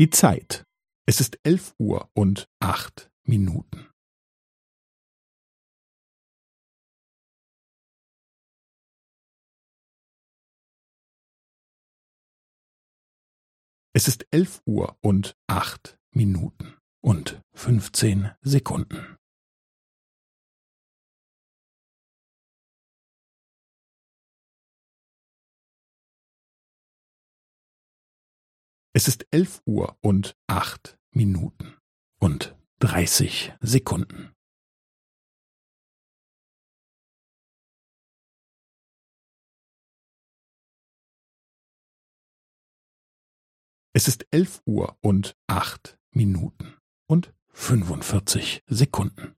Die Zeit. Es ist elf Uhr und acht Minuten. Es ist elf Uhr und acht Minuten und fünfzehn Sekunden. Es ist elf Uhr und acht Minuten und dreißig Sekunden. Es ist elf Uhr und acht Minuten und fünfundvierzig Sekunden.